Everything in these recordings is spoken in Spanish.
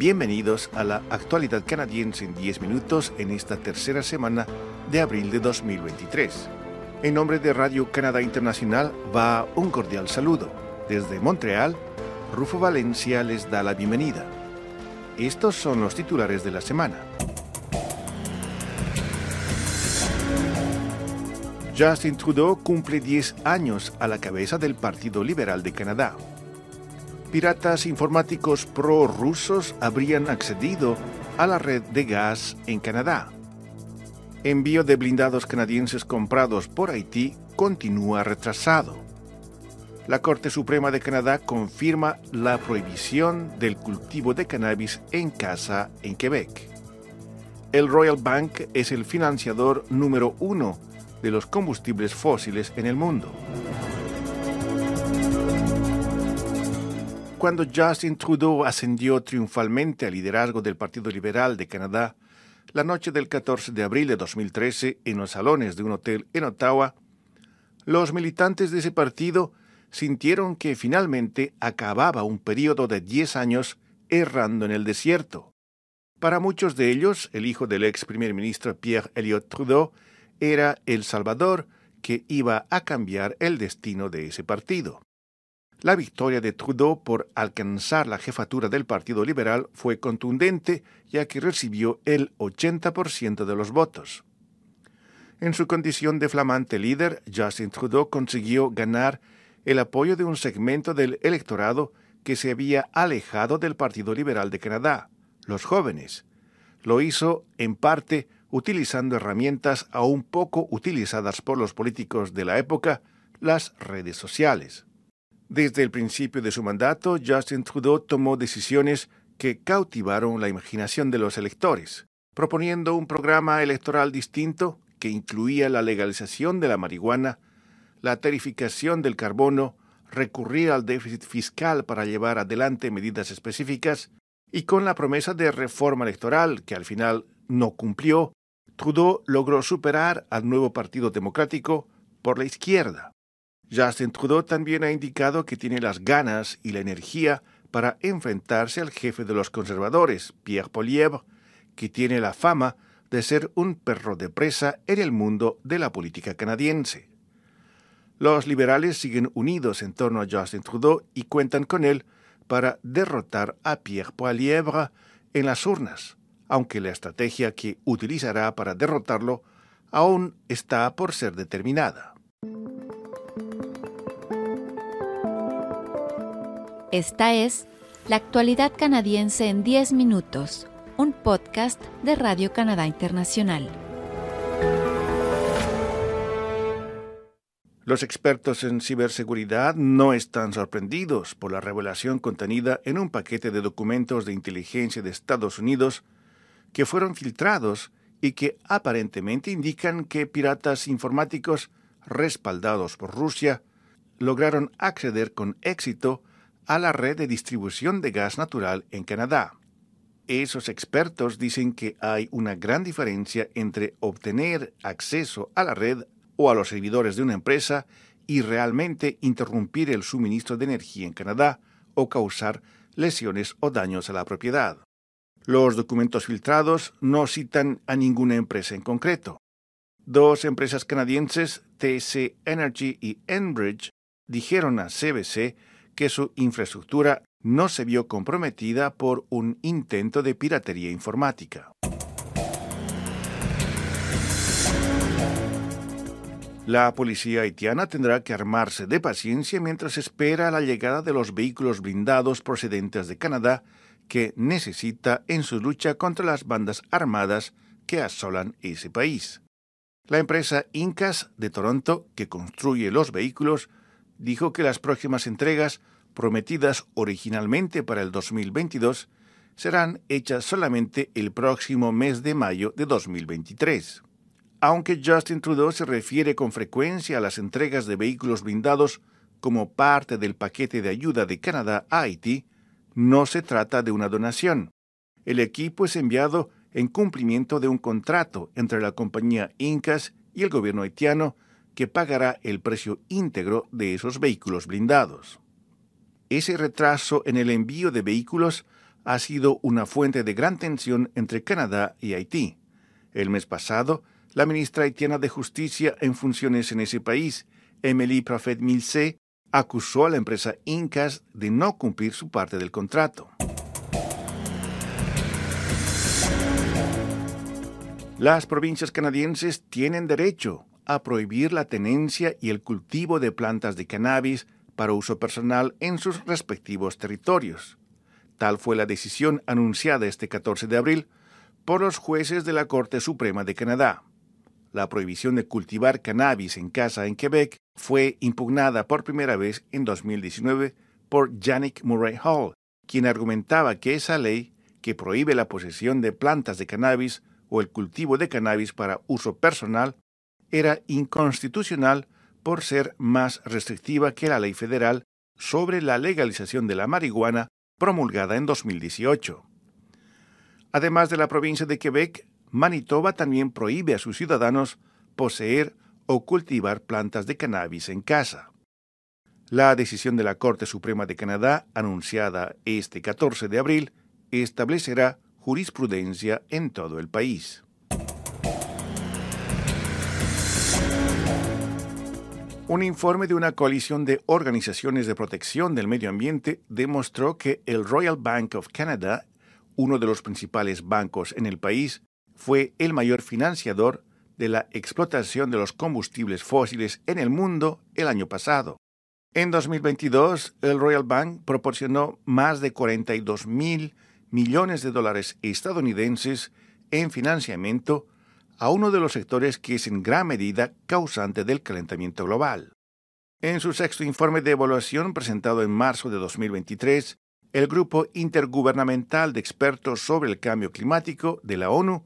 Bienvenidos a la actualidad canadiense en 10 minutos en esta tercera semana de abril de 2023. En nombre de Radio Canadá Internacional va un cordial saludo. Desde Montreal, Rufo Valencia les da la bienvenida. Estos son los titulares de la semana. Justin Trudeau cumple 10 años a la cabeza del Partido Liberal de Canadá. Piratas informáticos prorrusos habrían accedido a la red de gas en Canadá. Envío de blindados canadienses comprados por Haití continúa retrasado. La Corte Suprema de Canadá confirma la prohibición del cultivo de cannabis en casa en Quebec. El Royal Bank es el financiador número uno de los combustibles fósiles en el mundo. Cuando Justin Trudeau ascendió triunfalmente al liderazgo del Partido Liberal de Canadá, la noche del 14 de abril de 2013 en los salones de un hotel en Ottawa, los militantes de ese partido sintieron que finalmente acababa un periodo de 10 años errando en el desierto. Para muchos de ellos, el hijo del ex primer ministro Pierre Elliott Trudeau era el Salvador que iba a cambiar el destino de ese partido. La victoria de Trudeau por alcanzar la jefatura del Partido Liberal fue contundente, ya que recibió el 80% de los votos. En su condición de flamante líder, Justin Trudeau consiguió ganar el apoyo de un segmento del electorado que se había alejado del Partido Liberal de Canadá, los jóvenes. Lo hizo, en parte, utilizando herramientas aún poco utilizadas por los políticos de la época, las redes sociales. Desde el principio de su mandato, Justin Trudeau tomó decisiones que cautivaron la imaginación de los electores, proponiendo un programa electoral distinto que incluía la legalización de la marihuana, la tarificación del carbono, recurrir al déficit fiscal para llevar adelante medidas específicas, y con la promesa de reforma electoral que al final no cumplió, Trudeau logró superar al nuevo Partido Democrático por la izquierda. Justin Trudeau también ha indicado que tiene las ganas y la energía para enfrentarse al jefe de los conservadores, Pierre Poilievre, que tiene la fama de ser un perro de presa en el mundo de la política canadiense. Los liberales siguen unidos en torno a Justin Trudeau y cuentan con él para derrotar a Pierre Poilievre en las urnas, aunque la estrategia que utilizará para derrotarlo aún está por ser determinada. Esta es La actualidad canadiense en 10 minutos, un podcast de Radio Canadá Internacional. Los expertos en ciberseguridad no están sorprendidos por la revelación contenida en un paquete de documentos de inteligencia de Estados Unidos que fueron filtrados y que aparentemente indican que piratas informáticos respaldados por Rusia lograron acceder con éxito a la red de distribución de gas natural en Canadá. Esos expertos dicen que hay una gran diferencia entre obtener acceso a la red o a los servidores de una empresa y realmente interrumpir el suministro de energía en Canadá o causar lesiones o daños a la propiedad. Los documentos filtrados no citan a ninguna empresa en concreto. Dos empresas canadienses, TC Energy y Enbridge, dijeron a CBC que su infraestructura no se vio comprometida por un intento de piratería informática. La policía haitiana tendrá que armarse de paciencia mientras espera la llegada de los vehículos blindados procedentes de Canadá que necesita en su lucha contra las bandas armadas que asolan ese país. La empresa Incas de Toronto, que construye los vehículos, dijo que las próximas entregas, prometidas originalmente para el 2022, serán hechas solamente el próximo mes de mayo de 2023. Aunque Justin Trudeau se refiere con frecuencia a las entregas de vehículos blindados como parte del paquete de ayuda de Canadá a Haití, no se trata de una donación. El equipo es enviado en cumplimiento de un contrato entre la compañía Incas y el gobierno haitiano que pagará el precio íntegro de esos vehículos blindados. Ese retraso en el envío de vehículos ha sido una fuente de gran tensión entre Canadá y Haití. El mes pasado, la ministra haitiana de Justicia en funciones en ese país, Emily Prophet Milse, acusó a la empresa Incas de no cumplir su parte del contrato. Las provincias canadienses tienen derecho a prohibir la tenencia y el cultivo de plantas de cannabis para uso personal en sus respectivos territorios. Tal fue la decisión anunciada este 14 de abril por los jueces de la Corte Suprema de Canadá. La prohibición de cultivar cannabis en casa en Quebec fue impugnada por primera vez en 2019 por Yannick Murray Hall, quien argumentaba que esa ley, que prohíbe la posesión de plantas de cannabis o el cultivo de cannabis para uso personal, era inconstitucional por ser más restrictiva que la ley federal sobre la legalización de la marihuana promulgada en 2018. Además de la provincia de Quebec, Manitoba también prohíbe a sus ciudadanos poseer o cultivar plantas de cannabis en casa. La decisión de la Corte Suprema de Canadá, anunciada este 14 de abril, establecerá jurisprudencia en todo el país. Un informe de una coalición de organizaciones de protección del medio ambiente demostró que el Royal Bank of Canada, uno de los principales bancos en el país, fue el mayor financiador de la explotación de los combustibles fósiles en el mundo el año pasado. En 2022, el Royal Bank proporcionó más de 42 mil millones de dólares estadounidenses en financiamiento a uno de los sectores que es en gran medida causante del calentamiento global. En su sexto informe de evaluación presentado en marzo de 2023, el Grupo Intergubernamental de Expertos sobre el Cambio Climático de la ONU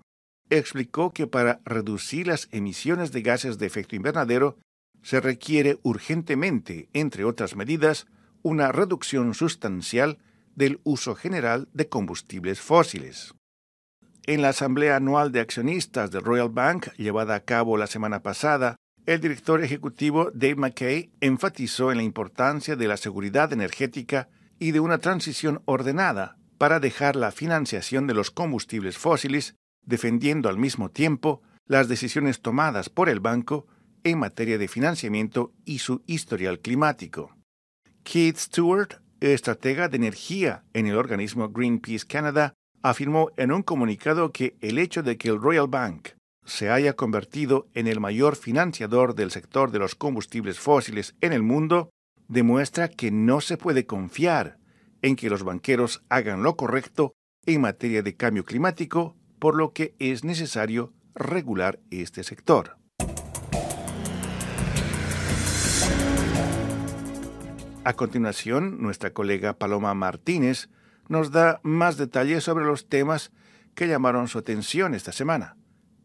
explicó que para reducir las emisiones de gases de efecto invernadero se requiere urgentemente, entre otras medidas, una reducción sustancial del uso general de combustibles fósiles. En la Asamblea Anual de Accionistas del Royal Bank, llevada a cabo la semana pasada, el director ejecutivo Dave McKay enfatizó en la importancia de la seguridad energética y de una transición ordenada para dejar la financiación de los combustibles fósiles, defendiendo al mismo tiempo las decisiones tomadas por el banco en materia de financiamiento y su historial climático. Keith Stewart, estratega de energía en el organismo Greenpeace Canada, afirmó en un comunicado que el hecho de que el Royal Bank se haya convertido en el mayor financiador del sector de los combustibles fósiles en el mundo demuestra que no se puede confiar en que los banqueros hagan lo correcto en materia de cambio climático, por lo que es necesario regular este sector. A continuación, nuestra colega Paloma Martínez nos da más detalles sobre los temas que llamaron su atención esta semana.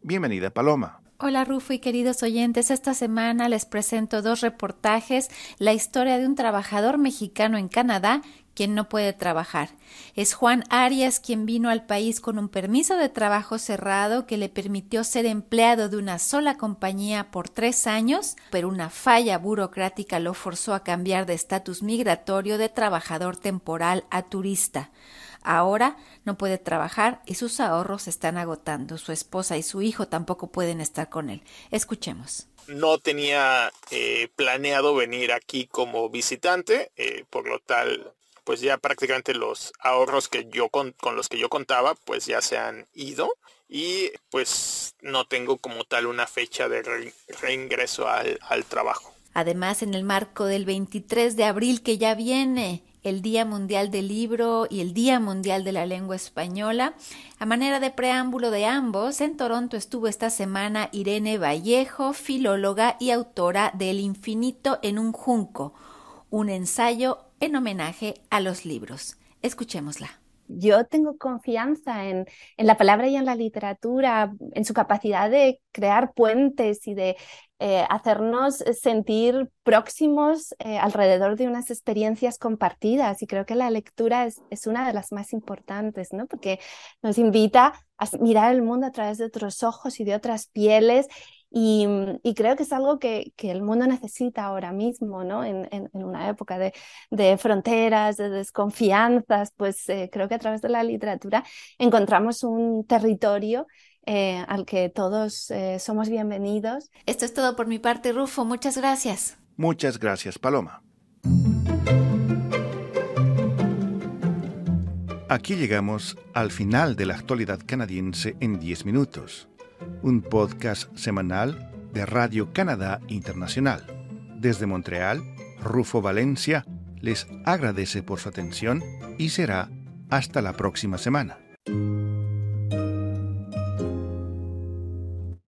Bienvenida, Paloma. Hola Rufo y queridos oyentes, esta semana les presento dos reportajes, la historia de un trabajador mexicano en Canadá quien no puede trabajar. Es Juan Arias quien vino al país con un permiso de trabajo cerrado que le permitió ser empleado de una sola compañía por tres años, pero una falla burocrática lo forzó a cambiar de estatus migratorio de trabajador temporal a turista. Ahora no puede trabajar y sus ahorros se están agotando. Su esposa y su hijo tampoco pueden estar con él. Escuchemos. No tenía eh, planeado venir aquí como visitante, eh, por lo tal, pues ya prácticamente los ahorros que yo con, los que yo contaba, pues ya se han ido y pues no tengo como tal una fecha de reingreso al, al trabajo. Además, en el marco del 23 de abril que ya viene, el Día Mundial del Libro y el Día Mundial de la Lengua Española. A manera de preámbulo de ambos, en Toronto estuvo esta semana Irene Vallejo, filóloga y autora de El infinito en un junco, un ensayo en homenaje a los libros. Escuchémosla yo tengo confianza en, la palabra y en la literatura, en su capacidad de crear puentes y de eh, hacernos sentir próximos eh, alrededor de unas experiencias compartidas. Y creo que la lectura es, es, una de las más importantes, ¿no? Porque nos invita a mirar el mundo a través de otros ojos y de otras pieles Y, creo que es algo que, el mundo necesita ahora mismo, ¿no? En, una época de, fronteras, de desconfianzas, pues eh, creo que a través de la literatura encontramos un territorio eh, al que todos eh, somos bienvenidos. Esto es todo por mi parte, Rufo. Muchas gracias. Muchas gracias, Paloma. Aquí llegamos al final de la actualidad canadiense en 10 minutos, un podcast semanal de Radio Canadá Internacional. Desde Montreal, Rufo Valencia les agradece por su atención y será hasta la próxima semana.